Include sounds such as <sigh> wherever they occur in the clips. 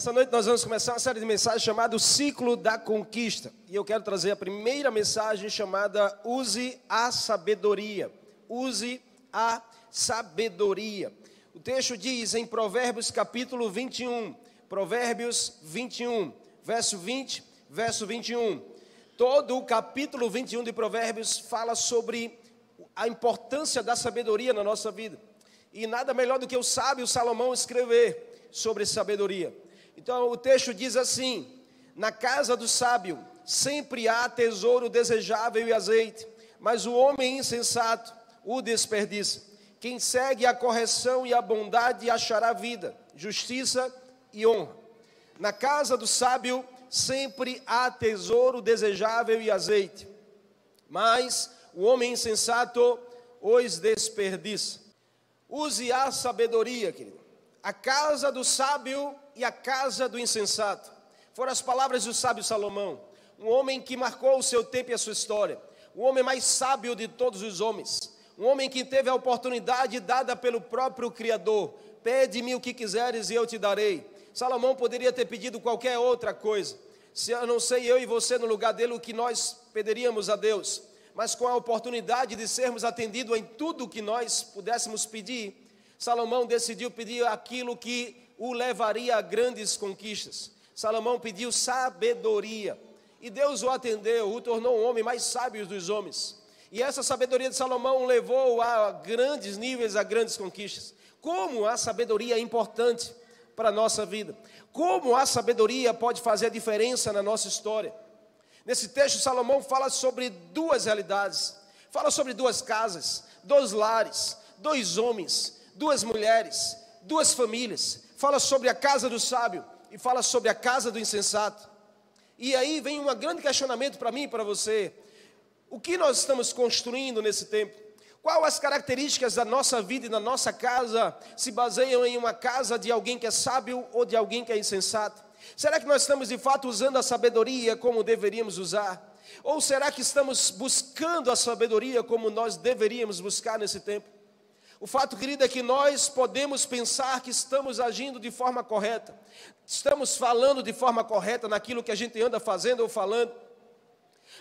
Nessa noite nós vamos começar uma série de mensagens chamada O Ciclo da Conquista. E eu quero trazer a primeira mensagem chamada Use a Sabedoria. Use a Sabedoria. O texto diz em Provérbios capítulo 21, Provérbios 21, verso 20, verso 21. Todo o capítulo 21 de Provérbios fala sobre a importância da sabedoria na nossa vida. E nada melhor do que o sábio Salomão escrever sobre sabedoria. Então o texto diz assim: Na casa do sábio sempre há tesouro desejável e azeite, mas o homem insensato o desperdiça. Quem segue a correção e a bondade achará vida, justiça e honra. Na casa do sábio sempre há tesouro desejável e azeite, mas o homem insensato os desperdiça. Use a sabedoria, querido. A casa do sábio e a casa do insensato. Foram as palavras do sábio Salomão, um homem que marcou o seu tempo e a sua história, o homem mais sábio de todos os homens, um homem que teve a oportunidade dada pelo próprio Criador: pede-me o que quiseres e eu te darei. Salomão poderia ter pedido qualquer outra coisa. Se eu não sei eu e você no lugar dele o que nós pediríamos a Deus, mas com a oportunidade de sermos atendidos em tudo o que nós pudéssemos pedir, Salomão decidiu pedir aquilo que o levaria a grandes conquistas. Salomão pediu sabedoria. E Deus o atendeu, o tornou um homem mais sábio dos homens. E essa sabedoria de Salomão levou a grandes níveis, a grandes conquistas. Como a sabedoria é importante para a nossa vida. Como a sabedoria pode fazer a diferença na nossa história. Nesse texto, Salomão fala sobre duas realidades. Fala sobre duas casas, dois lares, dois homens, duas mulheres, duas famílias. Fala sobre a casa do sábio e fala sobre a casa do insensato. E aí vem um grande questionamento para mim e para você. O que nós estamos construindo nesse tempo? Qual as características da nossa vida e da nossa casa se baseiam em uma casa de alguém que é sábio ou de alguém que é insensato? Será que nós estamos de fato usando a sabedoria como deveríamos usar? Ou será que estamos buscando a sabedoria como nós deveríamos buscar nesse tempo? O fato, querido, é que nós podemos pensar que estamos agindo de forma correta, estamos falando de forma correta naquilo que a gente anda fazendo ou falando,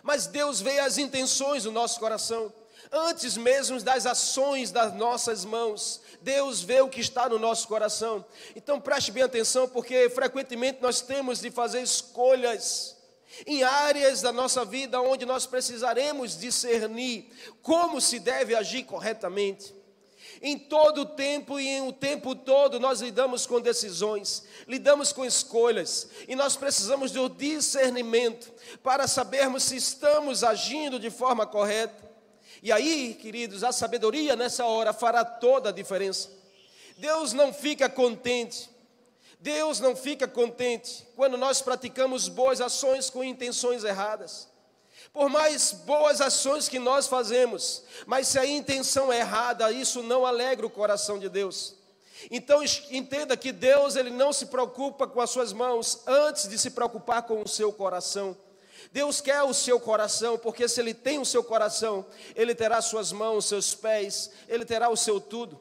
mas Deus vê as intenções do nosso coração, antes mesmo das ações das nossas mãos, Deus vê o que está no nosso coração. Então preste bem atenção, porque frequentemente nós temos de fazer escolhas em áreas da nossa vida onde nós precisaremos discernir como se deve agir corretamente. Em todo o tempo e em o tempo todo nós lidamos com decisões, lidamos com escolhas, e nós precisamos do discernimento para sabermos se estamos agindo de forma correta. E aí, queridos, a sabedoria nessa hora fará toda a diferença. Deus não fica contente, Deus não fica contente quando nós praticamos boas ações com intenções erradas. Por mais boas ações que nós fazemos, mas se a intenção é errada, isso não alegra o coração de Deus. Então entenda que Deus ele não se preocupa com as suas mãos antes de se preocupar com o seu coração. Deus quer o seu coração, porque se ele tem o seu coração, ele terá suas mãos, seus pés, ele terá o seu tudo.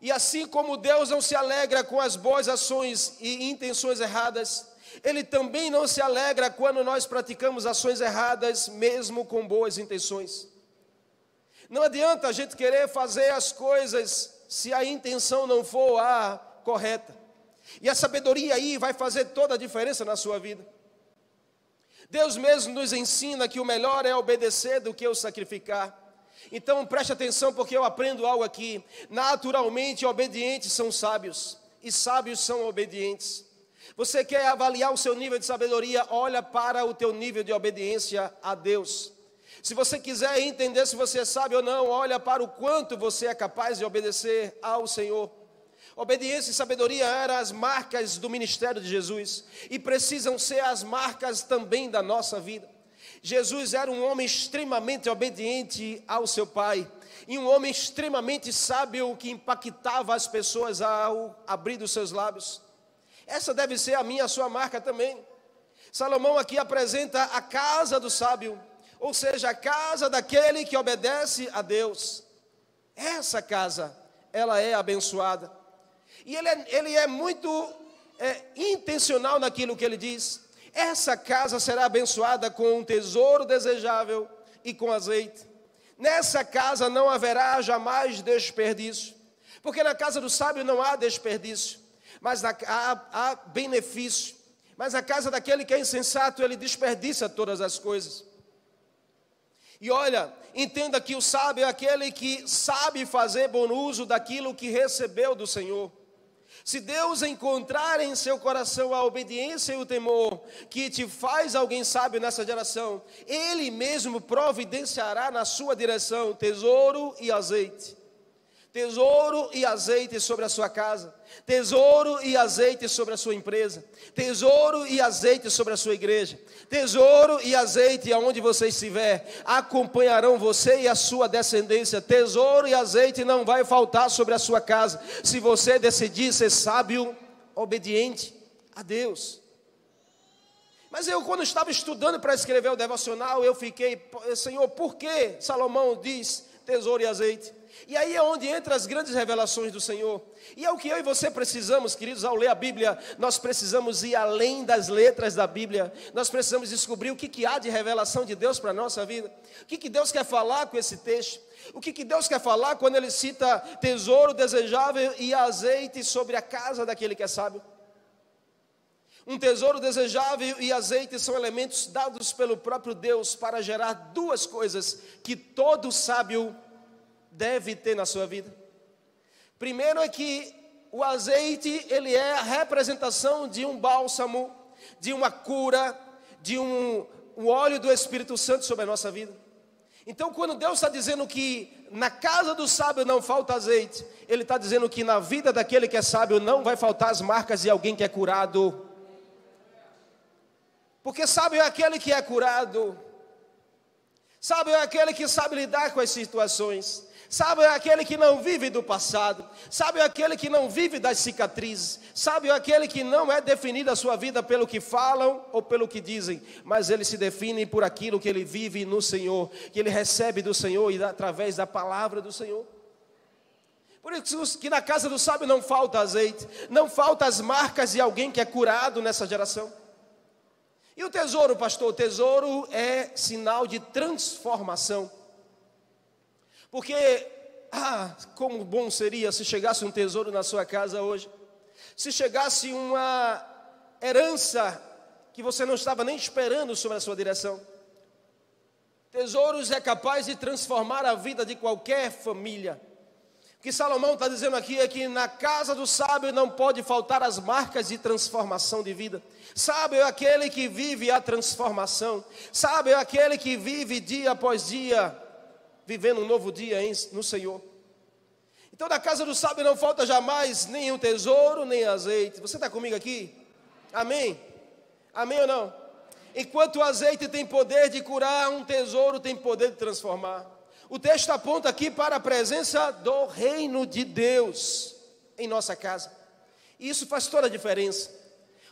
E assim como Deus não se alegra com as boas ações e intenções erradas, ele também não se alegra quando nós praticamos ações erradas, mesmo com boas intenções. Não adianta a gente querer fazer as coisas se a intenção não for a correta. E a sabedoria aí vai fazer toda a diferença na sua vida. Deus mesmo nos ensina que o melhor é obedecer do que o sacrificar. Então preste atenção porque eu aprendo algo aqui. Naturalmente, obedientes são sábios e sábios são obedientes. Você quer avaliar o seu nível de sabedoria? Olha para o teu nível de obediência a Deus. Se você quiser entender se você é sábio ou não, olha para o quanto você é capaz de obedecer ao Senhor. Obediência e sabedoria eram as marcas do ministério de Jesus e precisam ser as marcas também da nossa vida. Jesus era um homem extremamente obediente ao seu Pai e um homem extremamente sábio que impactava as pessoas ao abrir os seus lábios. Essa deve ser a minha, a sua marca também. Salomão aqui apresenta a casa do sábio, ou seja, a casa daquele que obedece a Deus. Essa casa, ela é abençoada. E ele é, ele é muito é, intencional naquilo que ele diz. Essa casa será abençoada com um tesouro desejável e com azeite. Nessa casa não haverá jamais desperdício, porque na casa do sábio não há desperdício, mas há, há benefício. Mas a casa daquele que é insensato, ele desperdiça todas as coisas. E olha, entenda que o sábio é aquele que sabe fazer bom uso daquilo que recebeu do Senhor. Se Deus encontrar em seu coração a obediência e o temor que te faz alguém sábio nessa geração, Ele mesmo providenciará na sua direção tesouro e azeite tesouro e azeite sobre a sua casa, tesouro e azeite sobre a sua empresa, tesouro e azeite sobre a sua igreja, tesouro e azeite aonde você estiver, acompanharão você e a sua descendência. Tesouro e azeite não vai faltar sobre a sua casa, se você decidir ser sábio, obediente a Deus. Mas eu, quando estava estudando para escrever o devocional, eu fiquei, Senhor, por que Salomão diz tesouro e azeite? E aí é onde entra as grandes revelações do Senhor. E é o que eu e você precisamos, queridos, ao ler a Bíblia, nós precisamos ir além das letras da Bíblia. Nós precisamos descobrir o que, que há de revelação de Deus para a nossa vida. O que, que Deus quer falar com esse texto. O que, que Deus quer falar quando Ele cita tesouro desejável e azeite sobre a casa daquele que é sábio. Um tesouro desejável e azeite são elementos dados pelo próprio Deus para gerar duas coisas que todo sábio deve ter na sua vida. Primeiro é que o azeite, ele é a representação de um bálsamo, de uma cura, de um, um óleo do Espírito Santo sobre a nossa vida. Então, quando Deus está dizendo que na casa do sábio não falta azeite, Ele está dizendo que na vida daquele que é sábio não vai faltar as marcas de alguém que é curado. Porque sábio é aquele que é curado, sábio é aquele que sabe lidar com as situações, Sabe aquele que não vive do passado, sabe aquele que não vive das cicatrizes, sabe aquele que não é definido a sua vida pelo que falam ou pelo que dizem, mas ele se define por aquilo que ele vive no Senhor, que ele recebe do Senhor e através da palavra do Senhor. Por isso que na casa do sábio não falta azeite, não falta as marcas de alguém que é curado nessa geração. E o tesouro, pastor, o tesouro é sinal de transformação. Porque, ah, como bom seria se chegasse um tesouro na sua casa hoje, se chegasse uma herança que você não estava nem esperando sobre a sua direção. Tesouros é capaz de transformar a vida de qualquer família. O que Salomão está dizendo aqui é que na casa do sábio não pode faltar as marcas de transformação de vida. Sábio é aquele que vive a transformação. Sábio é aquele que vive dia após dia vivendo um novo dia no Senhor. Então, na casa do sábio não falta jamais nenhum tesouro, nem azeite. Você está comigo aqui? Amém? Amém ou não? Enquanto o azeite tem poder de curar, um tesouro tem poder de transformar. O texto aponta aqui para a presença do reino de Deus em nossa casa. E isso faz toda a diferença.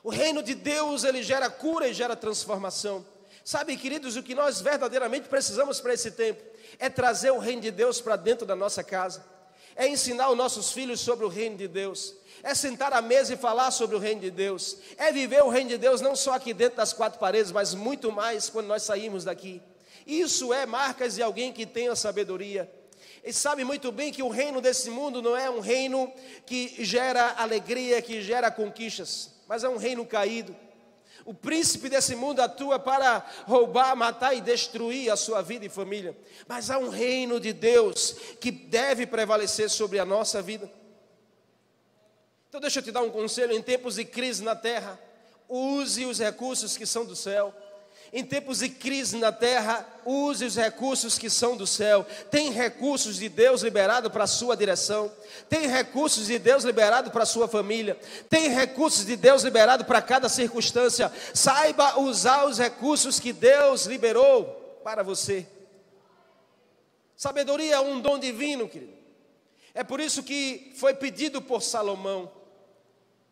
O reino de Deus, ele gera cura e gera transformação. Sabe, queridos, o que nós verdadeiramente precisamos para esse tempo é trazer o reino de Deus para dentro da nossa casa, é ensinar os nossos filhos sobre o reino de Deus, é sentar à mesa e falar sobre o reino de Deus, é viver o reino de Deus não só aqui dentro das quatro paredes, mas muito mais quando nós saímos daqui. Isso é marcas de alguém que tem a sabedoria. E sabe muito bem que o reino desse mundo não é um reino que gera alegria, que gera conquistas, mas é um reino caído o príncipe desse mundo atua para roubar, matar e destruir a sua vida e família. Mas há um reino de Deus que deve prevalecer sobre a nossa vida. Então, deixa eu te dar um conselho: em tempos de crise na terra, use os recursos que são do céu. Em tempos de crise na terra, use os recursos que são do céu. Tem recursos de Deus liberado para a sua direção. Tem recursos de Deus liberado para a sua família. Tem recursos de Deus liberado para cada circunstância. Saiba usar os recursos que Deus liberou para você. Sabedoria é um dom divino, querido. É por isso que foi pedido por Salomão.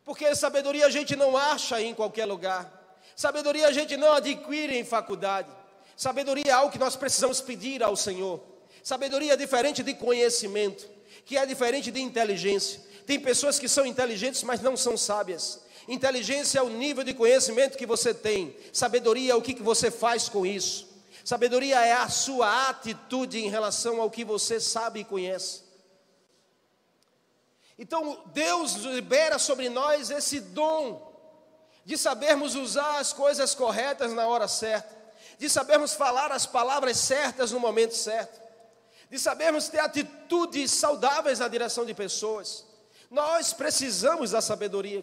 Porque sabedoria a gente não acha em qualquer lugar. Sabedoria a gente não adquire em faculdade. Sabedoria é algo que nós precisamos pedir ao Senhor. Sabedoria é diferente de conhecimento, que é diferente de inteligência. Tem pessoas que são inteligentes, mas não são sábias. Inteligência é o nível de conhecimento que você tem. Sabedoria é o que você faz com isso. Sabedoria é a sua atitude em relação ao que você sabe e conhece. Então, Deus libera sobre nós esse dom de sabermos usar as coisas corretas na hora certa, de sabermos falar as palavras certas no momento certo, de sabermos ter atitudes saudáveis na direção de pessoas. Nós precisamos da sabedoria.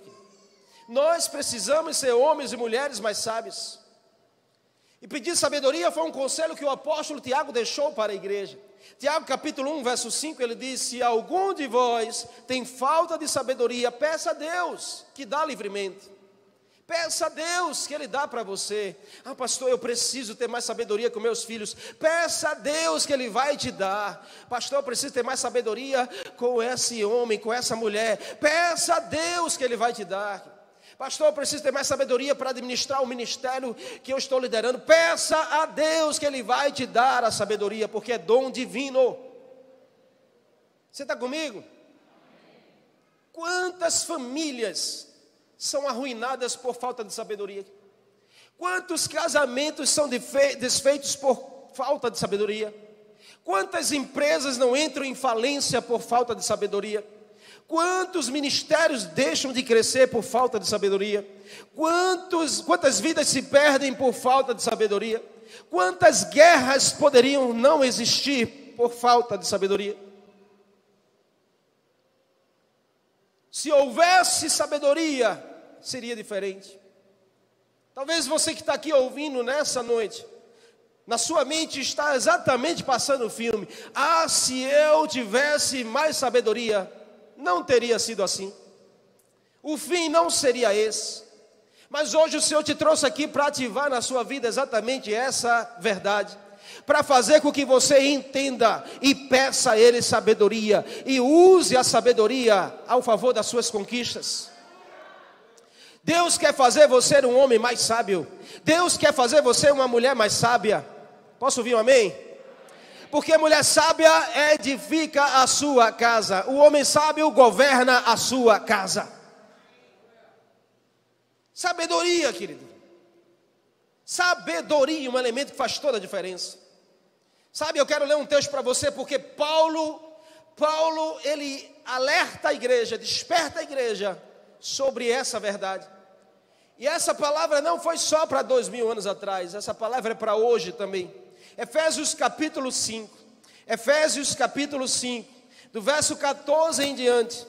Nós precisamos ser homens e mulheres mais sábios. E pedir sabedoria foi um conselho que o apóstolo Tiago deixou para a igreja. Tiago capítulo 1, verso 5, ele diz: Se algum de vós tem falta de sabedoria, peça a Deus, que dá livremente. Peça a Deus que Ele dá para você. Ah, pastor, eu preciso ter mais sabedoria com meus filhos. Peça a Deus que Ele vai te dar. Pastor, eu preciso ter mais sabedoria com esse homem, com essa mulher. Peça a Deus que Ele vai te dar. Pastor, eu preciso ter mais sabedoria para administrar o ministério que eu estou liderando. Peça a Deus que Ele vai te dar a sabedoria, porque é dom divino. Você está comigo? Quantas famílias são arruinadas por falta de sabedoria? Quantos casamentos são desfeitos por falta de sabedoria? Quantas empresas não entram em falência por falta de sabedoria? Quantos ministérios deixam de crescer por falta de sabedoria? Quantos, quantas vidas se perdem por falta de sabedoria? Quantas guerras poderiam não existir por falta de sabedoria? Se houvesse sabedoria, seria diferente. Talvez você que está aqui ouvindo nessa noite, na sua mente está exatamente passando o filme. Ah, se eu tivesse mais sabedoria, não teria sido assim. O fim não seria esse. Mas hoje o Senhor te trouxe aqui para ativar na sua vida exatamente essa verdade para fazer com que você entenda e peça a Ele sabedoria e use a sabedoria ao favor das suas conquistas. Deus quer fazer você um homem mais sábio. Deus quer fazer você uma mulher mais sábia. Posso ouvir um amém? Porque mulher sábia edifica a sua casa. O homem sábio governa a sua casa. Sabedoria, querido. Sabedoria, um elemento que faz toda a diferença. Sabe, eu quero ler um texto para você porque Paulo, Paulo, ele alerta a igreja, desperta a igreja sobre essa verdade. E essa palavra não foi só para dois mil anos atrás, essa palavra é para hoje também. Efésios capítulo 5. Efésios capítulo 5, do verso 14 em diante.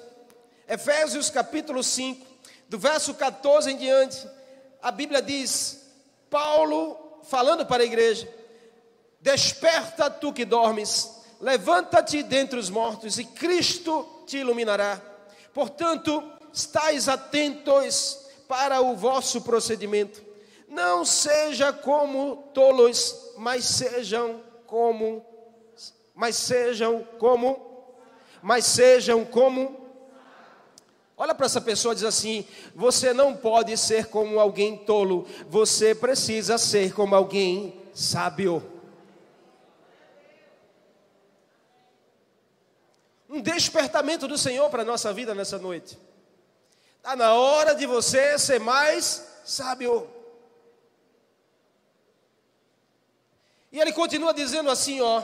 Efésios capítulo 5, do verso 14 em diante. A Bíblia diz: Paulo falando para a igreja: Desperta tu que dormes, levanta-te dentre os mortos e Cristo te iluminará. Portanto, estais atentos para o vosso procedimento. Não seja como tolos, mas sejam como mas sejam como mas sejam como Olha para essa pessoa e diz assim: você não pode ser como alguém tolo, você precisa ser como alguém sábio. um despertamento do Senhor para a nossa vida nessa noite. Está na hora de você ser mais sábio. E ele continua dizendo assim, ó.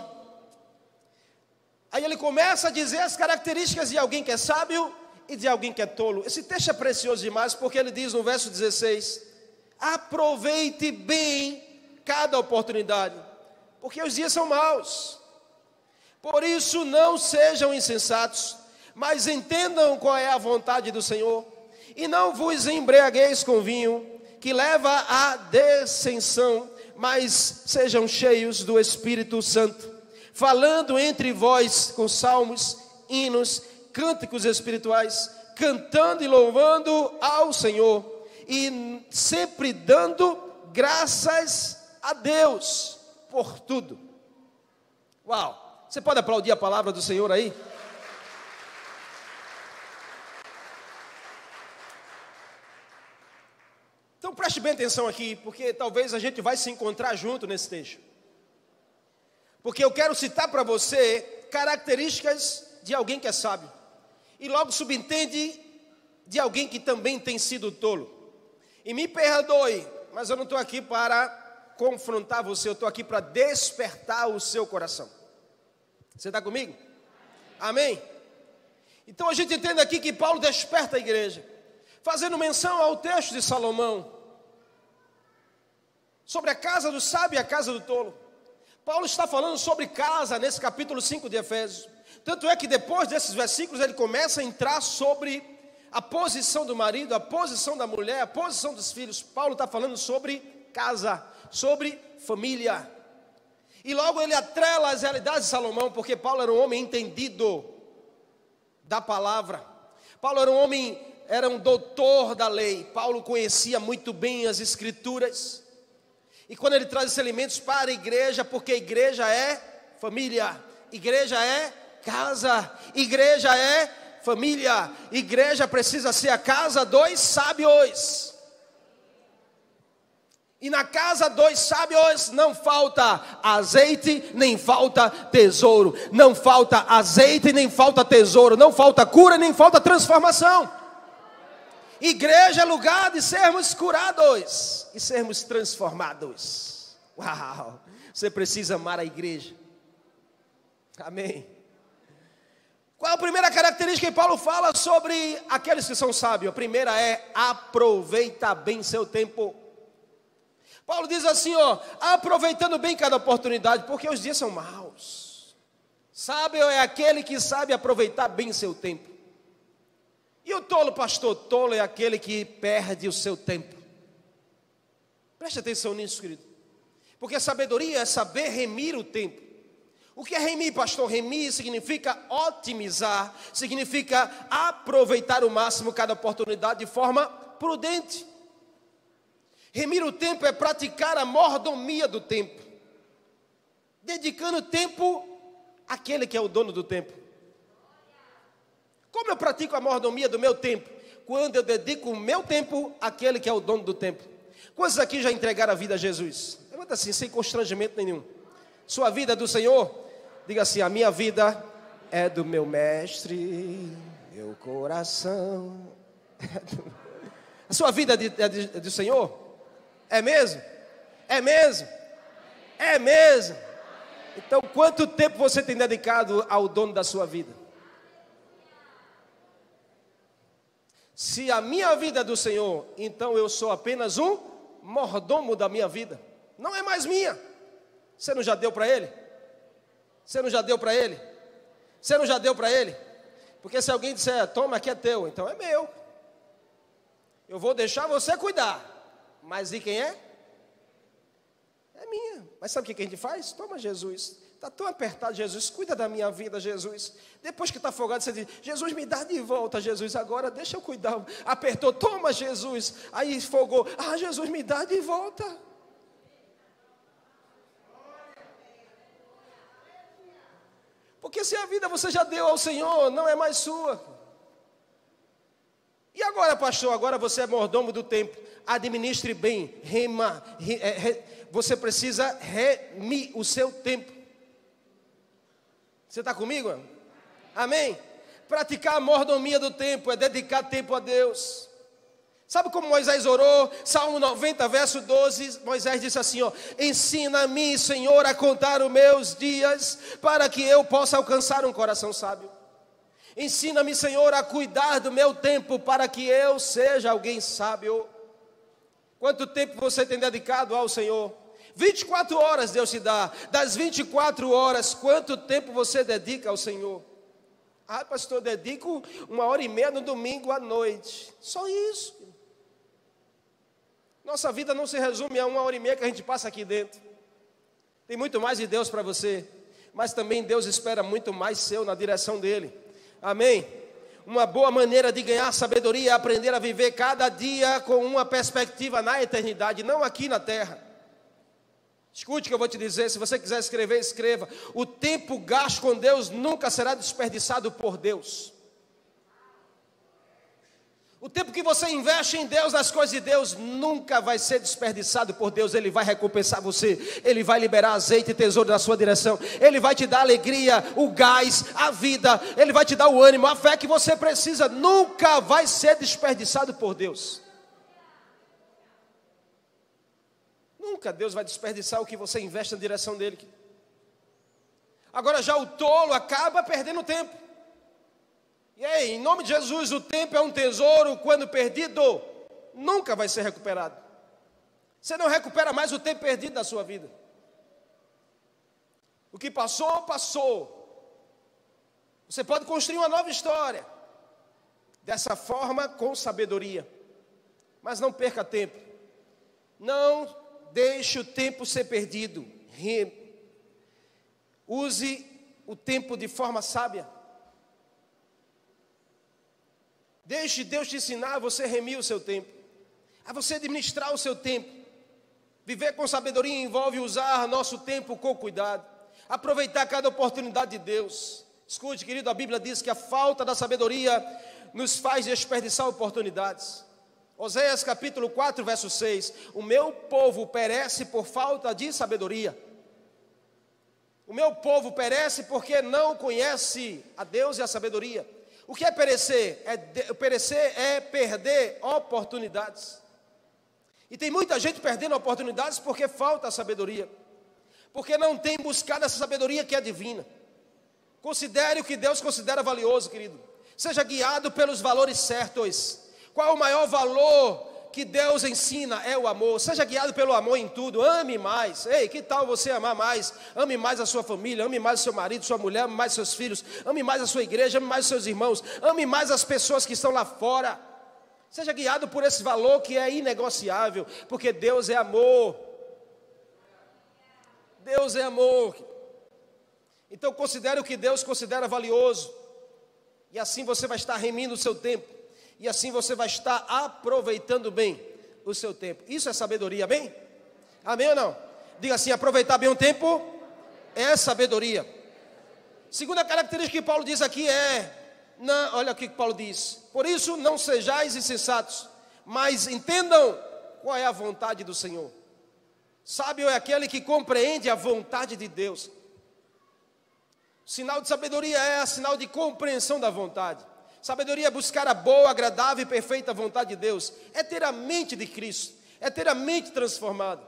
Aí ele começa a dizer as características de alguém que é sábio e de alguém que é tolo. Esse texto é precioso demais porque ele diz no verso 16: Aproveite bem cada oportunidade, porque os dias são maus. Por isso, não sejam insensatos, mas entendam qual é a vontade do Senhor, e não vos embriagueis com vinho, que leva à descensão, mas sejam cheios do Espírito Santo, falando entre vós com salmos, hinos, cânticos espirituais, cantando e louvando ao Senhor, e sempre dando graças a Deus por tudo. Uau! Você pode aplaudir a palavra do Senhor aí? Então preste bem atenção aqui, porque talvez a gente vai se encontrar junto nesse texto. Porque eu quero citar para você características de alguém que é sábio. E logo subentende de alguém que também tem sido tolo. E me perdoe, mas eu não estou aqui para confrontar você, eu estou aqui para despertar o seu coração. Você está comigo? Amém? Então a gente entende aqui que Paulo desperta a igreja, fazendo menção ao texto de Salomão, sobre a casa do sábio e a casa do tolo. Paulo está falando sobre casa nesse capítulo 5 de Efésios. Tanto é que depois desses versículos ele começa a entrar sobre a posição do marido, a posição da mulher, a posição dos filhos. Paulo está falando sobre casa, sobre família. E logo ele atrela as realidades de Salomão, porque Paulo era um homem entendido da palavra. Paulo era um homem, era um doutor da lei. Paulo conhecia muito bem as escrituras. E quando ele traz esses elementos para a igreja, porque a igreja é família, igreja é casa, igreja é família, igreja precisa ser a casa dos sábios. E na casa dos sábios não falta azeite, nem falta tesouro. Não falta azeite, nem falta tesouro. Não falta cura, nem falta transformação. Igreja é lugar de sermos curados e sermos transformados. Uau! Você precisa amar a igreja. Amém. Qual a primeira característica que Paulo fala sobre aqueles que são sábios? A primeira é aproveita bem seu tempo. Paulo diz assim, ó, aproveitando bem cada oportunidade, porque os dias são maus. Sábio é aquele que sabe aproveitar bem seu tempo. E o tolo, pastor, tolo é aquele que perde o seu tempo. Preste atenção nisso, querido. Porque sabedoria é saber remir o tempo. O que é remir, pastor? Remir significa otimizar, significa aproveitar o máximo cada oportunidade de forma prudente. Remir o tempo é praticar a mordomia do tempo, dedicando tempo àquele que é o dono do tempo. Como eu pratico a mordomia do meu tempo? Quando eu dedico o meu tempo àquele que é o dono do tempo. Quantos aqui já entregaram a vida a Jesus? Levanta assim, sem constrangimento nenhum. Sua vida é do Senhor? Diga assim: a minha vida é do meu mestre, meu coração. <laughs> A sua vida é, de, é, de, é do Senhor? É mesmo? É mesmo? É mesmo? Então, quanto tempo você tem dedicado ao dono da sua vida? Se a minha vida é do Senhor, então eu sou apenas um mordomo da minha vida. Não é mais minha. Você não já deu para ele? Você não já deu para ele? Você não já deu para ele? Porque se alguém disser, toma, aqui é teu, então é meu. Eu vou deixar você cuidar. Mas e quem é? É minha. Mas sabe o que a gente faz? Toma Jesus. Está tão apertado, Jesus, cuida da minha vida, Jesus. Depois que está afogado, você diz: Jesus, me dá de volta, Jesus, agora deixa eu cuidar. Apertou, toma, Jesus. Aí fogou: Ah, Jesus, me dá de volta. Porque se a vida você já deu ao Senhor, não é mais sua. E agora, pastor, agora você é mordomo do tempo administre bem, rema, re, é, re, você precisa remir o seu tempo. Você está comigo? Amém? Praticar a mordomia do tempo é dedicar tempo a Deus. Sabe como Moisés orou? Salmo 90, verso 12, Moisés disse assim: ó, Ensina-me, Senhor, a contar os meus dias, para que eu possa alcançar um coração sábio. Ensina-me, Senhor, a cuidar do meu tempo, para que eu seja alguém sábio. Quanto tempo você tem dedicado ao Senhor? 24 horas Deus te dá. Das 24 horas, quanto tempo você dedica ao Senhor? Ah, pastor, dedico uma hora e meia no domingo à noite. Só isso. Nossa vida não se resume a uma hora e meia que a gente passa aqui dentro. Tem muito mais de Deus para você. Mas também Deus espera muito mais seu na direção dele. Amém? uma boa maneira de ganhar sabedoria é aprender a viver cada dia com uma perspectiva na eternidade, não aqui na terra. Escute o que eu vou te dizer, se você quiser escrever, escreva. O tempo gasto com Deus nunca será desperdiçado por Deus. O tempo que você investe em Deus, nas coisas de Deus, nunca vai ser desperdiçado por Deus. Ele vai recompensar você, Ele vai liberar azeite e tesouro na sua direção, Ele vai te dar alegria, o gás, a vida, Ele vai te dar o ânimo, a fé que você precisa. Nunca vai ser desperdiçado por Deus. Nunca Deus vai desperdiçar o que você investe na direção dele. Agora já o tolo acaba perdendo tempo. E aí, em nome de Jesus, o tempo é um tesouro, quando perdido, nunca vai ser recuperado. Você não recupera mais o tempo perdido da sua vida. O que passou, passou. Você pode construir uma nova história. Dessa forma, com sabedoria. Mas não perca tempo. Não deixe o tempo ser perdido. Use o tempo de forma sábia. Deixe Deus te ensinar a você remir o seu tempo, a você administrar o seu tempo. Viver com sabedoria envolve usar nosso tempo com cuidado, aproveitar cada oportunidade de Deus. Escute, querido, a Bíblia diz que a falta da sabedoria nos faz desperdiçar oportunidades. Oséias capítulo 4, verso 6: O meu povo perece por falta de sabedoria. O meu povo perece porque não conhece a Deus e a sabedoria. O que é perecer? É de, perecer é perder oportunidades. E tem muita gente perdendo oportunidades porque falta sabedoria. Porque não tem buscado essa sabedoria que é divina. Considere o que Deus considera valioso, querido. Seja guiado pelos valores certos. Qual o maior valor que Deus ensina é o amor. Seja guiado pelo amor em tudo. Ame mais. Ei, que tal você amar mais? Ame mais a sua família, ame mais o seu marido, sua mulher, ame mais seus filhos, ame mais a sua igreja, ame mais seus irmãos, ame mais as pessoas que estão lá fora. Seja guiado por esse valor que é inegociável, porque Deus é amor. Deus é amor. Então considere o que Deus considera valioso. E assim você vai estar remindo o seu tempo e assim você vai estar aproveitando bem o seu tempo. Isso é sabedoria, amém? Amém ou não? Diga assim: aproveitar bem o tempo é sabedoria. Segunda característica que Paulo diz aqui é: não, olha o que Paulo diz. Por isso, não sejais insensatos, mas entendam qual é a vontade do Senhor. Sábio é aquele que compreende a vontade de Deus. Sinal de sabedoria é sinal de compreensão da vontade. Sabedoria é buscar a boa, agradável e perfeita vontade de Deus. É ter a mente de Cristo. É ter a mente transformada.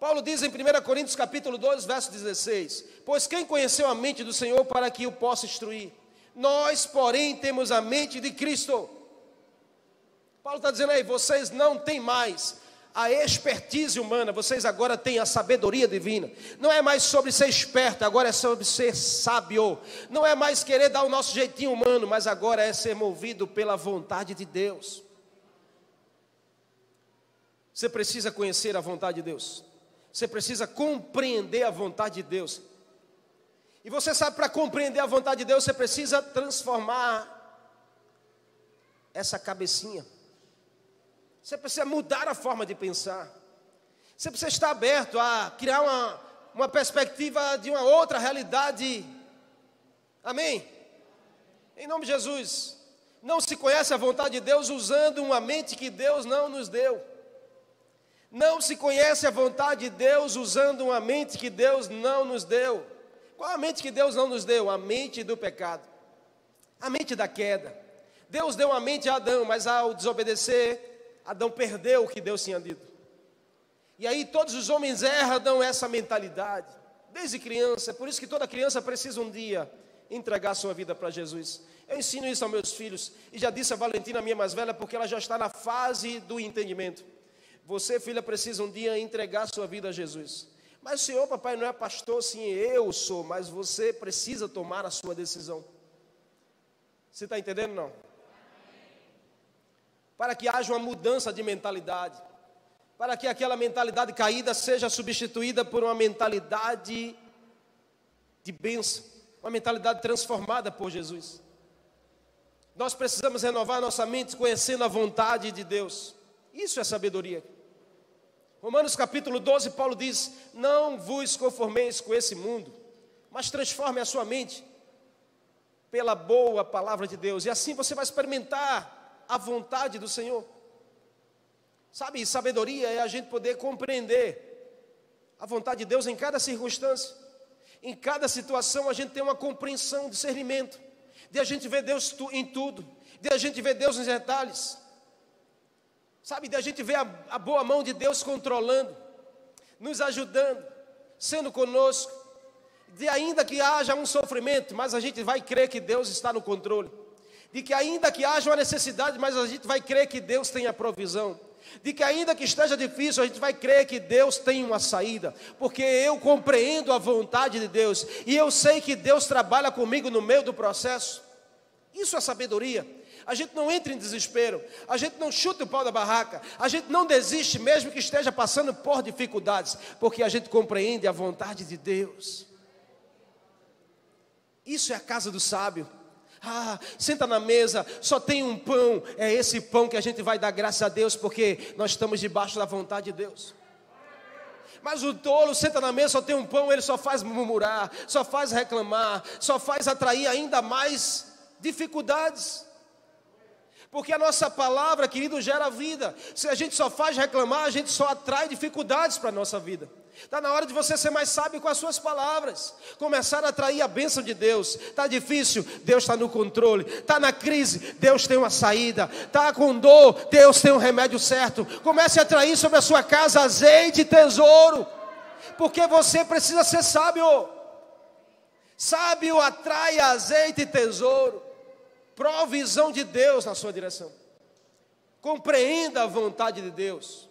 Paulo diz em 1 Coríntios capítulo 2, verso 16: Pois quem conheceu a mente do Senhor para que o possa instruir? Nós, porém, temos a mente de Cristo. Paulo está dizendo aí, vocês não têm mais a expertise humana, vocês agora têm a sabedoria divina. Não é mais sobre ser esperto, agora é sobre ser sábio. Não é mais querer dar o nosso jeitinho humano, mas agora é ser movido pela vontade de Deus. Você precisa conhecer a vontade de Deus. Você precisa compreender a vontade de Deus. E você sabe, para compreender a vontade de Deus, você precisa transformar essa cabecinha você precisa mudar a forma de pensar. Você precisa estar aberto a criar uma, uma perspectiva de uma outra realidade. Amém? Em nome de Jesus. Não se conhece a vontade de Deus usando uma mente que Deus não nos deu. Não se conhece a vontade de Deus usando uma mente que Deus não nos deu. Qual a mente que Deus não nos deu? A mente do pecado, a mente da queda. Deus deu uma mente a Adão, mas ao desobedecer, Adão perdeu o que Deus tinha dito. E aí todos os homens herdam essa mentalidade, desde criança. É por isso que toda criança precisa um dia entregar sua vida para Jesus. Eu ensino isso aos meus filhos. E já disse a Valentina, minha mais velha, porque ela já está na fase do entendimento. Você, filha, precisa um dia entregar sua vida a Jesus. Mas o senhor, papai, não é pastor, sim, eu sou, mas você precisa tomar a sua decisão. Você está entendendo? Não para que haja uma mudança de mentalidade, para que aquela mentalidade caída seja substituída por uma mentalidade de bênção, uma mentalidade transformada por Jesus. Nós precisamos renovar nossa mente conhecendo a vontade de Deus. Isso é sabedoria. Romanos capítulo 12, Paulo diz: Não vos conformeis com esse mundo, mas transforme a sua mente pela boa palavra de Deus, e assim você vai experimentar a vontade do Senhor. Sabe, sabedoria é a gente poder compreender a vontade de Deus em cada circunstância. Em cada situação a gente tem uma compreensão, discernimento, de a gente ver Deus em tudo, de a gente ver Deus nos detalhes. Sabe, de a gente ver a, a boa mão de Deus controlando, nos ajudando, sendo conosco. De ainda que haja um sofrimento, mas a gente vai crer que Deus está no controle. De que ainda que haja uma necessidade, mas a gente vai crer que Deus tem a provisão de que ainda que esteja difícil, a gente vai crer que Deus tem uma saída, porque eu compreendo a vontade de Deus e eu sei que Deus trabalha comigo no meio do processo. Isso é sabedoria. A gente não entra em desespero, a gente não chuta o pau da barraca, a gente não desiste mesmo que esteja passando por dificuldades, porque a gente compreende a vontade de Deus. Isso é a casa do sábio. Ah, senta na mesa, só tem um pão. É esse pão que a gente vai dar graças a Deus, porque nós estamos debaixo da vontade de Deus. Mas o tolo senta na mesa, só tem um pão, ele só faz murmurar, só faz reclamar, só faz atrair ainda mais dificuldades. Porque a nossa palavra, querido, gera vida. Se a gente só faz reclamar, a gente só atrai dificuldades para a nossa vida. Está na hora de você ser mais sábio com as suas palavras, começar a atrair a bênção de Deus. Está difícil, Deus está no controle. Está na crise, Deus tem uma saída. Está com dor, Deus tem um remédio certo. Comece a atrair sobre a sua casa azeite e tesouro, porque você precisa ser sábio. Sábio atrai azeite e tesouro, provisão de Deus na sua direção. Compreenda a vontade de Deus.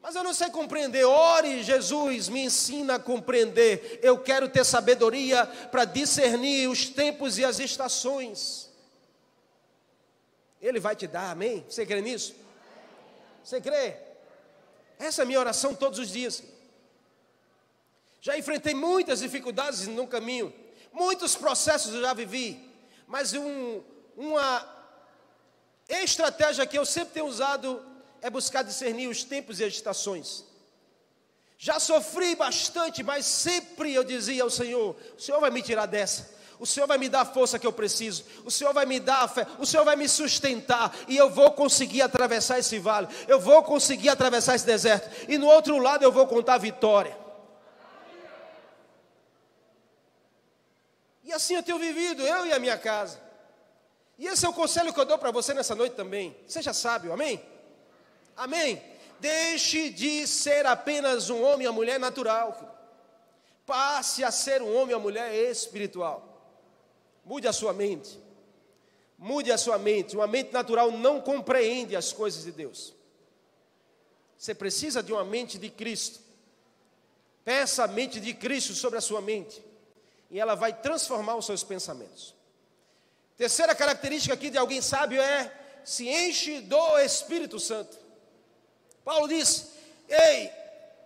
Mas eu não sei compreender. Ore, Jesus, me ensina a compreender. Eu quero ter sabedoria para discernir os tempos e as estações. Ele vai te dar, amém? Você crê nisso? Você crê? Essa é a minha oração todos os dias. Já enfrentei muitas dificuldades no caminho, muitos processos eu já vivi, mas um, uma estratégia que eu sempre tenho usado é buscar discernir os tempos e as estações. Já sofri bastante, mas sempre eu dizia ao Senhor: O Senhor vai me tirar dessa. O Senhor vai me dar a força que eu preciso. O Senhor vai me dar a fé. O Senhor vai me sustentar. E eu vou conseguir atravessar esse vale. Eu vou conseguir atravessar esse deserto. E no outro lado eu vou contar a vitória. E assim eu tenho vivido, eu e a minha casa. E esse é o conselho que eu dou para você nessa noite também. Seja sábio, amém? Amém? Deixe de ser apenas um homem ou mulher natural. Passe a ser um homem ou mulher espiritual. Mude a sua mente. Mude a sua mente. Uma mente natural não compreende as coisas de Deus. Você precisa de uma mente de Cristo. Peça a mente de Cristo sobre a sua mente. E ela vai transformar os seus pensamentos. Terceira característica aqui de alguém sábio é se enche do Espírito Santo. Paulo diz: Ei,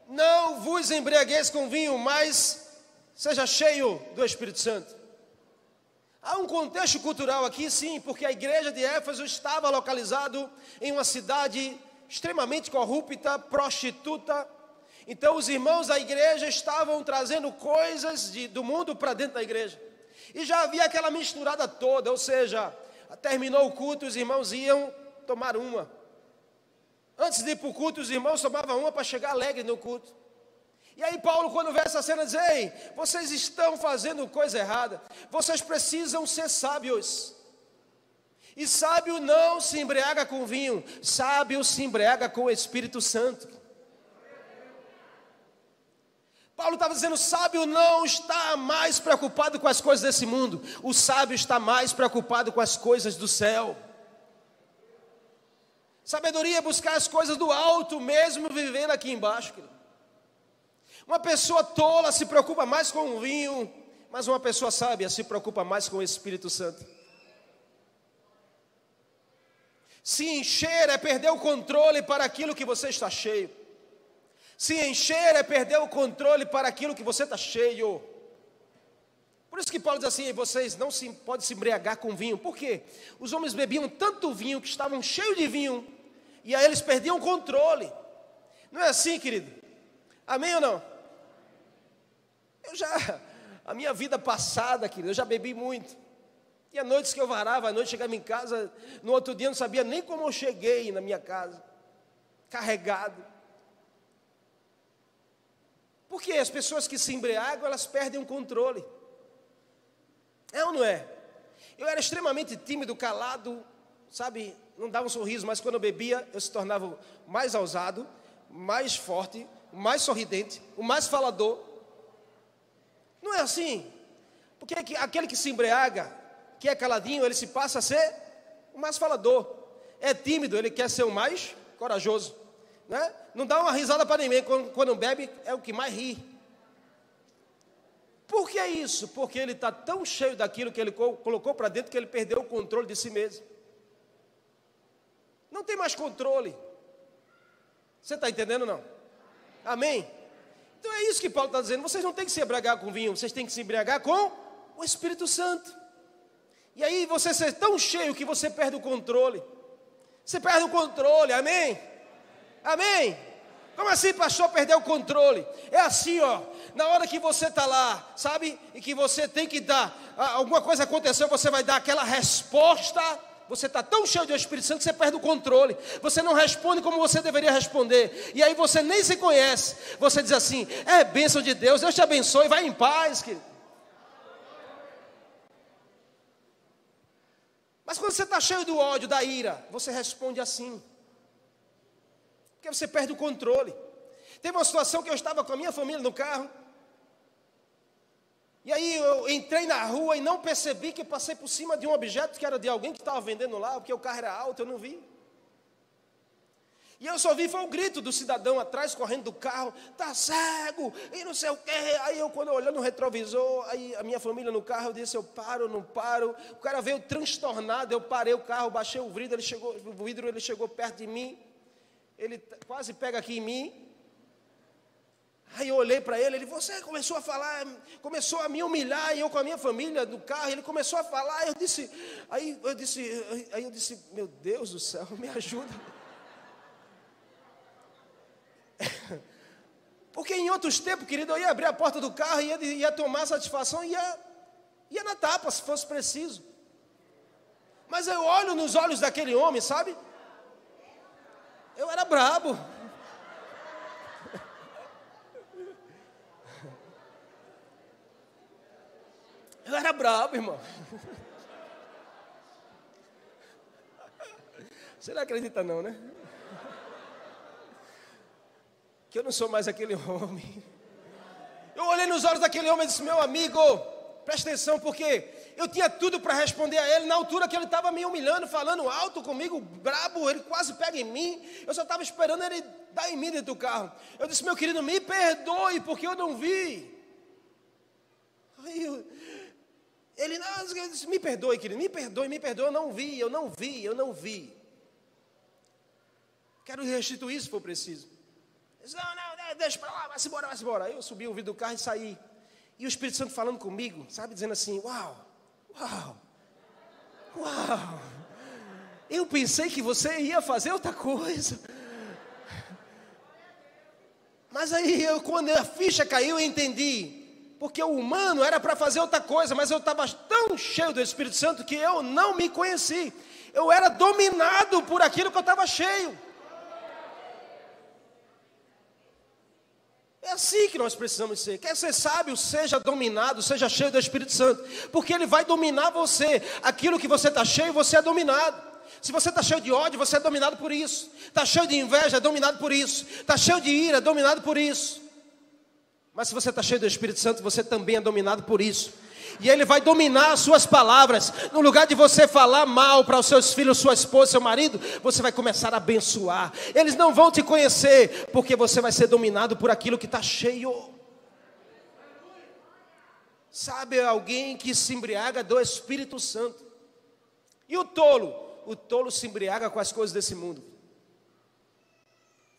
não vos embriagueis com vinho, mas seja cheio do Espírito Santo. Há um contexto cultural aqui, sim, porque a igreja de Éfeso estava localizado em uma cidade extremamente corrupta, prostituta. Então, os irmãos da igreja estavam trazendo coisas de, do mundo para dentro da igreja. E já havia aquela misturada toda, ou seja, terminou o culto, os irmãos iam tomar uma. Antes de ir para o culto, os irmãos tomavam uma para chegar alegre no culto. E aí Paulo, quando vê essa cena, diz, ei, vocês estão fazendo coisa errada. Vocês precisam ser sábios. E sábio não se embriaga com vinho, sábio se embriaga com o Espírito Santo. Paulo estava dizendo: sábio não está mais preocupado com as coisas desse mundo, o sábio está mais preocupado com as coisas do céu. Sabedoria é buscar as coisas do alto, mesmo vivendo aqui embaixo. Querido. Uma pessoa tola se preocupa mais com o vinho, mas uma pessoa sábia se preocupa mais com o Espírito Santo. Se encher é perder o controle para aquilo que você está cheio. Se encher é perder o controle para aquilo que você está cheio. Por isso que Paulo diz assim: vocês não se, podem se embriagar com vinho. Por quê? Os homens bebiam tanto vinho que estavam cheios de vinho, e aí eles perdiam o controle. Não é assim, querido? Amém ou não? Eu já, <laughs> a minha vida passada, querido, eu já bebi muito. E a noites que eu varava, a noite chegava em casa, no outro dia eu não sabia nem como eu cheguei na minha casa, carregado. Porque as pessoas que se embriagam, elas perdem o controle. É ou não é? Eu era extremamente tímido, calado, sabe, não dava um sorriso, mas quando eu bebia, eu se tornava mais ousado, mais forte, mais sorridente, o mais falador. Não é assim? Porque aquele que se embriaga, que é caladinho, ele se passa a ser o mais falador. É tímido, ele quer ser o mais corajoso. Né? Não dá uma risada para ninguém, quando, quando bebe, é o que mais ri. Por que isso? Porque ele está tão cheio daquilo que ele colocou para dentro que ele perdeu o controle de si mesmo. Não tem mais controle. Você está entendendo não? Amém? Então é isso que Paulo está dizendo. Vocês não têm que se embriagar com vinho, vocês têm que se embriagar com o Espírito Santo. E aí você ser tão cheio que você perde o controle. Você perde o controle, amém? Amém? Como assim, pastor, perder o controle? É assim, ó. Na hora que você está lá, sabe? E que você tem que dar, alguma coisa aconteceu, você vai dar aquela resposta. Você está tão cheio de Espírito Santo que você perde o controle. Você não responde como você deveria responder. E aí você nem se conhece. Você diz assim: é bênção de Deus, Deus te abençoe, vai em paz, querido. Mas quando você está cheio do ódio, da ira, você responde assim. Porque você perde o controle. Teve uma situação que eu estava com a minha família no carro. E aí eu entrei na rua e não percebi que passei por cima de um objeto que era de alguém que estava vendendo lá, porque o carro era alto, eu não vi. E eu só vi foi o grito do cidadão atrás, correndo do carro, tá cego, e não sei o quê. Aí eu, quando eu olhando no retrovisor, aí a minha família no carro, eu disse, eu paro, não paro. O cara veio transtornado, eu parei o carro, baixei o vidro, ele chegou, o vidro ele chegou perto de mim ele quase pega aqui em mim. Aí eu olhei para ele, ele, você começou a falar, começou a me humilhar, e eu com a minha família do carro, ele começou a falar, eu disse, aí eu disse, aí eu disse, meu Deus do céu, <laughs> me ajuda. <laughs> Porque em outros tempos, querido, eu ia abrir a porta do carro, ia, ia tomar satisfação, ia, ia na tapa, se fosse preciso. Mas eu olho nos olhos daquele homem, sabe? Eu era brabo. Eu era brabo, irmão. Você não acredita não, né? Que eu não sou mais aquele homem. Eu olhei nos olhos daquele homem e disse: Meu amigo, presta atenção, porque eu tinha tudo para responder a ele, na altura que ele estava me humilhando, falando alto comigo, brabo, ele quase pega em mim. Eu só estava esperando ele dar em mim dentro do carro. Eu disse, meu querido, me perdoe, porque eu não vi. Aí eu, ele, não, eu disse, me perdoe, querido, me perdoe, me perdoe, eu não vi, eu não vi, eu não vi. Quero restituir se for preciso. disse, não, não, deixa para lá, vai-se embora, vai-se embora. Aí eu subi o vidro do carro e saí. E o Espírito Santo falando comigo, sabe, dizendo assim: Uau, Uau! Uau! Eu pensei que você ia fazer outra coisa. Mas aí, eu, quando a ficha caiu, eu entendi. Porque o humano era para fazer outra coisa, mas eu estava tão cheio do Espírito Santo que eu não me conheci. Eu era dominado por aquilo que eu estava cheio. É assim que nós precisamos ser. Quer ser sábio, seja dominado, seja cheio do Espírito Santo, porque ele vai dominar você. Aquilo que você está cheio, você é dominado. Se você está cheio de ódio, você é dominado por isso. Está cheio de inveja, é dominado por isso. Está cheio de ira, é dominado por isso. Mas se você está cheio do Espírito Santo, você também é dominado por isso e Ele vai dominar as suas palavras. No lugar de você falar mal para os seus filhos, sua esposa, seu marido, você vai começar a abençoar. Eles não vão te conhecer, porque você vai ser dominado por aquilo que está cheio. Sabe alguém que se embriaga do Espírito Santo? E o tolo? O tolo se embriaga com as coisas desse mundo.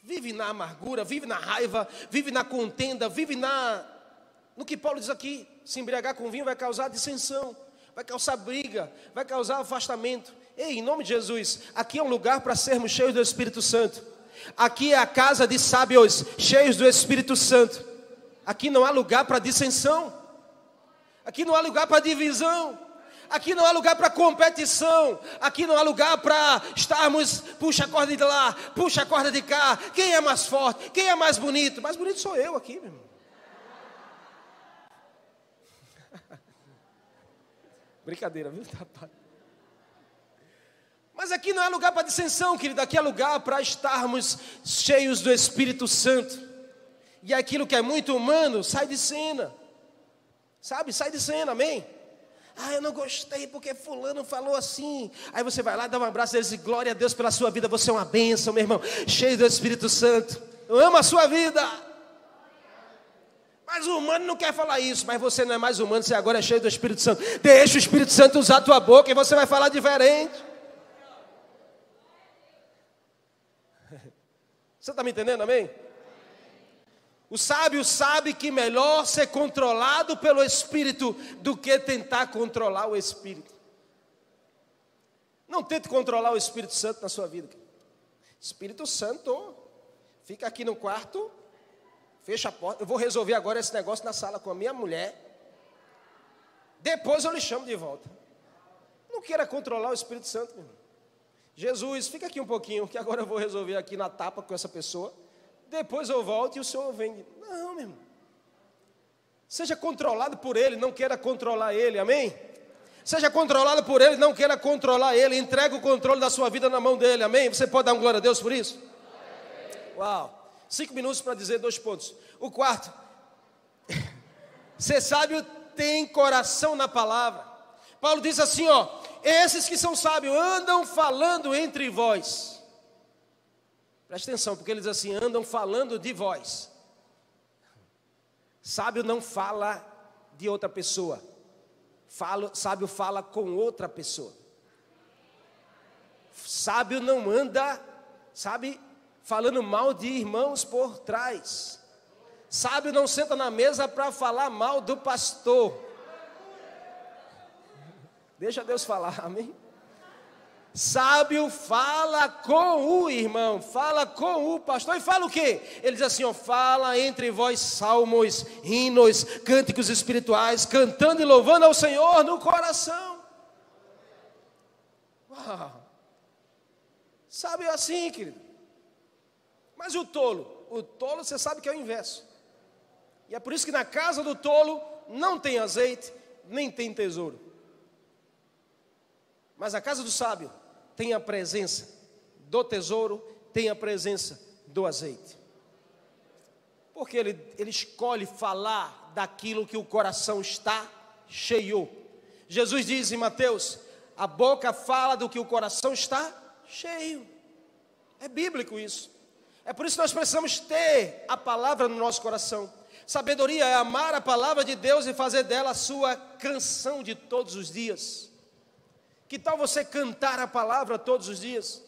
Vive na amargura, vive na raiva, vive na contenda, vive na no que Paulo diz aqui, se embriagar com vinho vai causar dissensão, vai causar briga, vai causar afastamento. Ei, em nome de Jesus, aqui é um lugar para sermos cheios do Espírito Santo. Aqui é a casa de sábios, cheios do Espírito Santo. Aqui não há lugar para dissensão. Aqui não há lugar para divisão. Aqui não há lugar para competição. Aqui não há lugar para estarmos, puxa a corda de lá, puxa a corda de cá. Quem é mais forte? Quem é mais bonito? Mais bonito sou eu aqui, meu irmão. Brincadeira, viu? <laughs> Mas aqui não é lugar para dissensão, querido. Aqui é lugar para estarmos cheios do Espírito Santo. E aquilo que é muito humano sai de cena. Sabe? Sai de cena, amém? Ah, eu não gostei porque fulano falou assim. Aí você vai lá, dá um abraço e diz: Glória a Deus pela sua vida, você é uma bênção, meu irmão, cheio do Espírito Santo. Eu amo a sua vida. Mas o humano não quer falar isso, mas você não é mais humano, você agora é cheio do Espírito Santo. Deixa o Espírito Santo usar a tua boca e você vai falar diferente. <laughs> Você está me entendendo, amém? O sábio sabe que melhor ser controlado pelo Espírito do que tentar controlar o Espírito. Não tente controlar o Espírito Santo na sua vida. Espírito Santo, fica aqui no quarto, fecha a porta. Eu vou resolver agora esse negócio na sala com a minha mulher. Depois eu lhe chamo de volta. Não queira controlar o Espírito Santo, meu irmão. Jesus, fica aqui um pouquinho, que agora eu vou resolver aqui na tapa com essa pessoa. Depois eu volto e o senhor vem. Não, meu irmão. Seja controlado por ele, não queira controlar ele, amém? Seja controlado por ele, não queira controlar ele. Entregue o controle da sua vida na mão dele, amém? Você pode dar um glória a Deus por isso? Uau! Cinco minutos para dizer dois pontos. O quarto, ser sábio tem coração na palavra. Paulo diz assim, ó, esses que são sábios andam falando entre vós. Preste atenção, porque eles assim andam falando de vós. Sábio não fala de outra pessoa. Falo, sábio fala com outra pessoa. Sábio não anda, sabe, falando mal de irmãos por trás. Sábio não senta na mesa para falar mal do pastor. Deixa Deus falar, <laughs> amém? Sábio fala com o irmão, fala com o pastor, e fala o quê? Ele diz assim: ó, fala entre vós salmos, hinos, cânticos espirituais, cantando e louvando ao Senhor no coração. Uau. Sábio é assim, querido. Mas o tolo, o tolo você sabe que é o inverso. E é por isso que na casa do tolo não tem azeite, nem tem tesouro. Mas a casa do sábio tem a presença do tesouro, tem a presença do azeite. Porque ele, ele escolhe falar daquilo que o coração está cheio. Jesus diz em Mateus: a boca fala do que o coração está cheio. É bíblico isso. É por isso que nós precisamos ter a palavra no nosso coração. Sabedoria é amar a palavra de Deus e fazer dela a sua canção de todos os dias. Que tal você cantar a palavra todos os dias?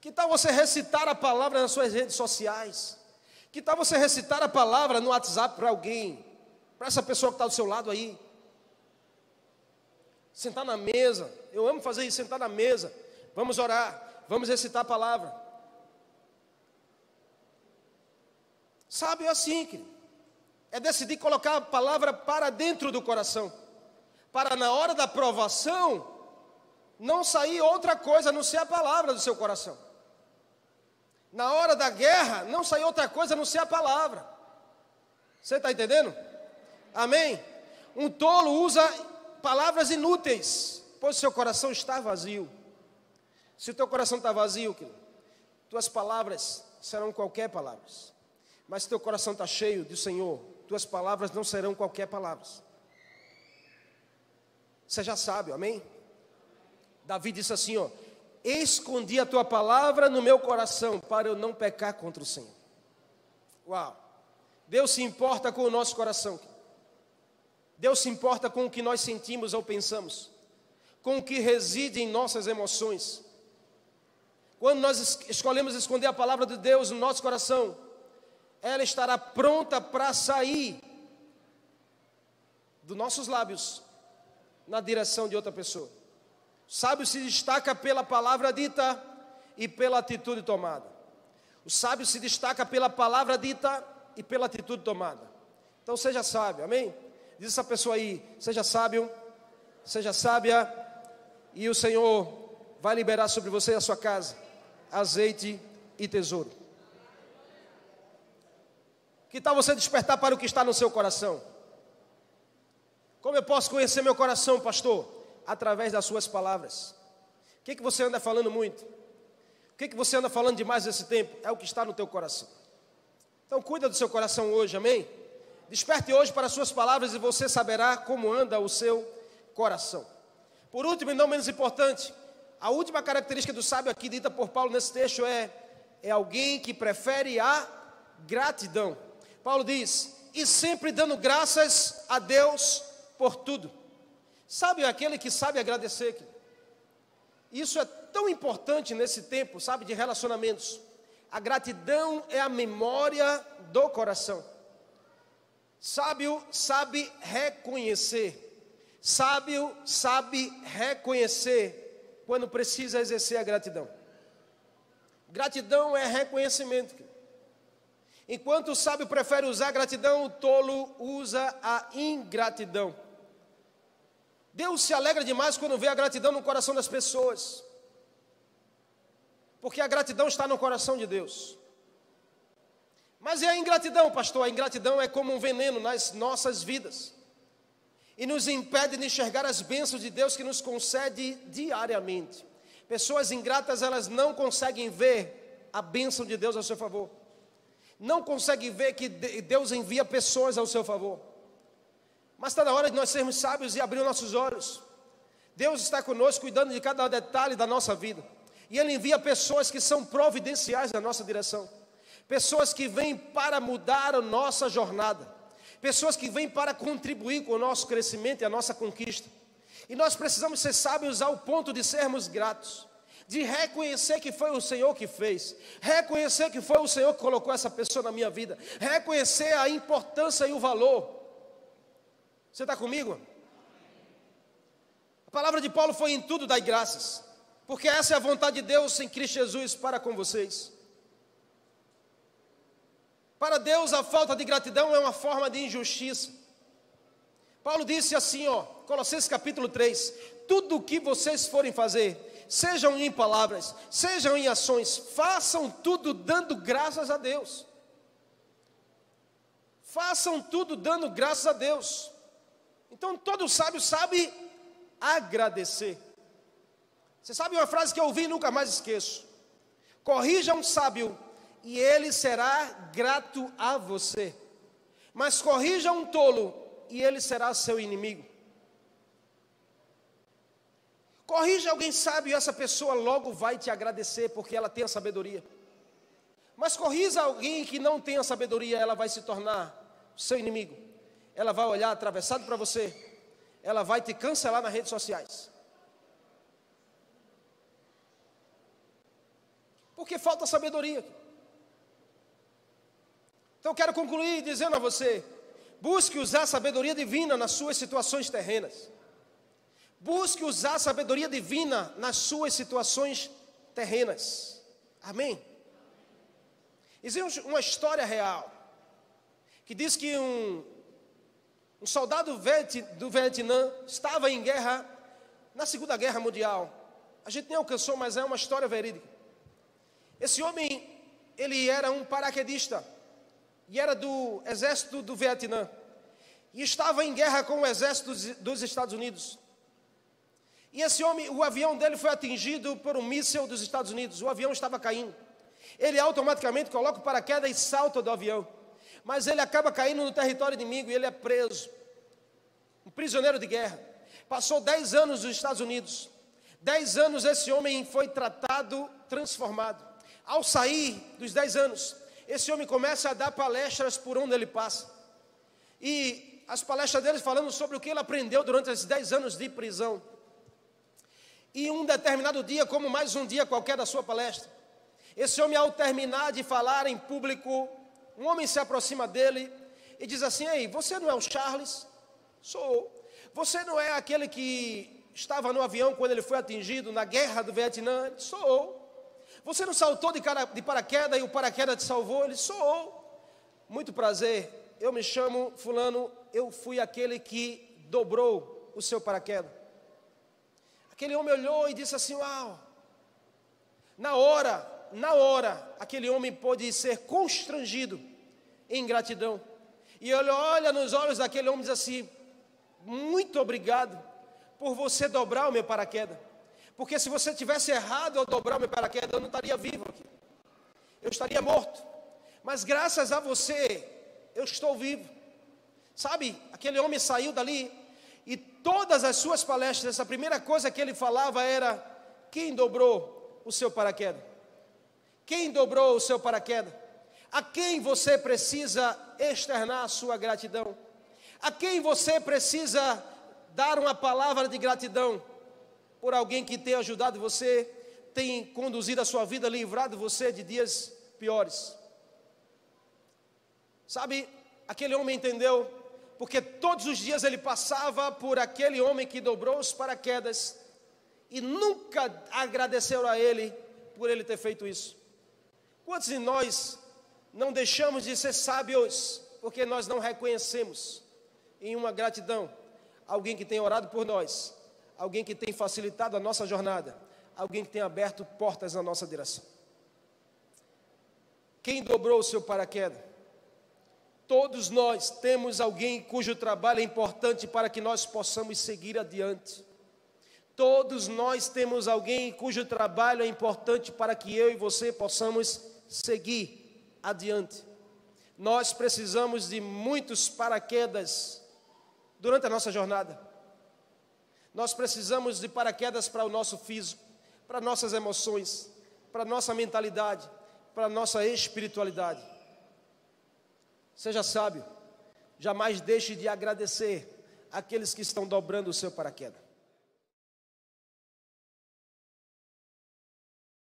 Que tal você recitar a palavra nas suas redes sociais? Que tal você recitar a palavra no WhatsApp para alguém? Para essa pessoa que está do seu lado aí? Sentar na mesa, eu amo fazer isso, sentar na mesa. Vamos orar, vamos recitar a palavra. Sabe, é assim, querido. É decidir colocar a palavra para dentro do coração. Para na hora da provação, não sair outra coisa a não ser a palavra do seu coração. Na hora da guerra, não sair outra coisa a não ser a palavra. Você está entendendo? Amém? Um tolo usa palavras inúteis, pois seu coração está vazio. Se o teu coração está vazio, querido, tuas palavras serão qualquer palavras. Mas se teu coração está cheio do Senhor, tuas palavras não serão qualquer palavras. Seja sábio, amém? Davi disse assim: ó, escondi a tua palavra no meu coração para eu não pecar contra o Senhor. Uau! Deus se importa com o nosso coração. Deus se importa com o que nós sentimos ou pensamos, com o que reside em nossas emoções. Quando nós escolhemos esconder a palavra de Deus no nosso coração, ela estará pronta para sair dos nossos lábios na direção de outra pessoa. O sábio se destaca pela palavra dita e pela atitude tomada. O sábio se destaca pela palavra dita e pela atitude tomada. Então seja sábio, amém? Diz essa pessoa aí, seja sábio seja sábia, e o Senhor vai liberar sobre você e a sua casa azeite e tesouro. Que tal você despertar para o que está no seu coração? Como eu posso conhecer meu coração, pastor? Através das suas palavras. O que, que você anda falando muito? O que, que você anda falando demais nesse tempo? É o que está no teu coração. Então cuida do seu coração hoje, amém? Desperte hoje para as suas palavras e você saberá como anda o seu coração. Por último, e não menos importante, a última característica do sábio aqui dita por Paulo nesse texto é é alguém que prefere a gratidão. Paulo diz: "E sempre dando graças a Deus por tudo". Sabe aquele que sabe agradecer? Isso é tão importante nesse tempo, sabe, de relacionamentos. A gratidão é a memória do coração. Sábio sabe reconhecer. Sábio sabe reconhecer quando precisa exercer a gratidão. Gratidão é reconhecimento. Enquanto o sábio prefere usar a gratidão, o tolo usa a ingratidão. Deus se alegra demais quando vê a gratidão no coração das pessoas. Porque a gratidão está no coração de Deus. Mas e a ingratidão, pastor? A ingratidão é como um veneno nas nossas vidas e nos impede de enxergar as bênçãos de Deus que nos concede diariamente. Pessoas ingratas, elas não conseguem ver a bênção de Deus ao seu favor, não conseguem ver que Deus envia pessoas ao seu favor. Mas está na hora de nós sermos sábios e abrir nossos olhos. Deus está conosco, cuidando de cada detalhe da nossa vida, e Ele envia pessoas que são providenciais na nossa direção pessoas que vêm para mudar a nossa jornada, pessoas que vêm para contribuir com o nosso crescimento e a nossa conquista. E nós precisamos ser sábios ao ponto de sermos gratos, de reconhecer que foi o Senhor que fez, reconhecer que foi o Senhor que colocou essa pessoa na minha vida, reconhecer a importância e o valor. Você está comigo? A palavra de Paulo foi em tudo dai graças, porque essa é a vontade de Deus em Cristo Jesus para com vocês. Para Deus, a falta de gratidão é uma forma de injustiça. Paulo disse assim, ó, Colossenses capítulo 3: Tudo o que vocês forem fazer, sejam em palavras, sejam em ações, façam tudo dando graças a Deus. Façam tudo dando graças a Deus. Então todo sábio sabe agradecer. Você sabe uma frase que eu ouvi e nunca mais esqueço: Corrija um sábio e ele será grato a você. Mas corrija um tolo e ele será seu inimigo. Corrija alguém sábio e essa pessoa logo vai te agradecer porque ela tem a sabedoria. Mas corrija alguém que não tem a sabedoria, ela vai se tornar seu inimigo. Ela vai olhar atravessado para você. Ela vai te cancelar nas redes sociais. Porque falta sabedoria. Então eu quero concluir dizendo a você: busque usar a sabedoria divina nas suas situações terrenas. Busque usar a sabedoria divina nas suas situações terrenas. Amém? Existe uma história real que diz que um, um soldado do Vietnã estava em guerra na Segunda Guerra Mundial. A gente nem alcançou, mas é uma história verídica. Esse homem, ele era um paraquedista e era do exército do Vietnã, e estava em guerra com o exército dos Estados Unidos. E esse homem, o avião dele foi atingido por um míssil dos Estados Unidos, o avião estava caindo. Ele automaticamente coloca o paraquedas e salta do avião, mas ele acaba caindo no território inimigo e ele é preso. Um prisioneiro de guerra. Passou 10 anos nos Estados Unidos. 10 anos esse homem foi tratado, transformado. Ao sair dos 10 anos, esse homem começa a dar palestras por onde ele passa. E as palestras dele falando sobre o que ele aprendeu durante esses 10 anos de prisão. E um determinado dia, como mais um dia qualquer da sua palestra, esse homem, ao terminar de falar em público, um homem se aproxima dele e diz assim: Ei, você não é o Charles? Sou. Você não é aquele que estava no avião quando ele foi atingido na guerra do Vietnã? Sou. Você não saltou de, cara, de paraquedas e o paraquedas te salvou? Ele sou. Muito prazer. Eu me chamo Fulano. Eu fui aquele que dobrou o seu paraquedas. Aquele homem olhou e disse assim: Uau! Na hora, na hora, aquele homem pôde ser constrangido em gratidão. E ele olha nos olhos daquele homem e diz assim: Muito obrigado por você dobrar o meu paraquedas. Porque se você tivesse errado ao dobrar o meu paraquedas, eu não estaria vivo aqui. Eu estaria morto. Mas graças a você, eu estou vivo. Sabe, aquele homem saiu dali todas as suas palestras, a primeira coisa que ele falava era: quem dobrou o seu paraquedas? Quem dobrou o seu paraquedas? A quem você precisa externar a sua gratidão? A quem você precisa dar uma palavra de gratidão por alguém que tem ajudado você, tem conduzido a sua vida, livrado você de dias piores? Sabe, aquele homem entendeu, porque todos os dias ele passava por aquele homem que dobrou os paraquedas e nunca agradeceu a ele por ele ter feito isso. Quantos de nós não deixamos de ser sábios porque nós não reconhecemos em uma gratidão alguém que tem orado por nós, alguém que tem facilitado a nossa jornada, alguém que tem aberto portas na nossa direção? Quem dobrou o seu paraquedas? Todos nós temos alguém cujo trabalho é importante para que nós possamos seguir adiante. Todos nós temos alguém cujo trabalho é importante para que eu e você possamos seguir adiante. Nós precisamos de muitos paraquedas durante a nossa jornada. Nós precisamos de paraquedas para o nosso físico, para nossas emoções, para nossa mentalidade, para nossa espiritualidade. Seja sábio, jamais deixe de agradecer aqueles que estão dobrando o seu paraquedas.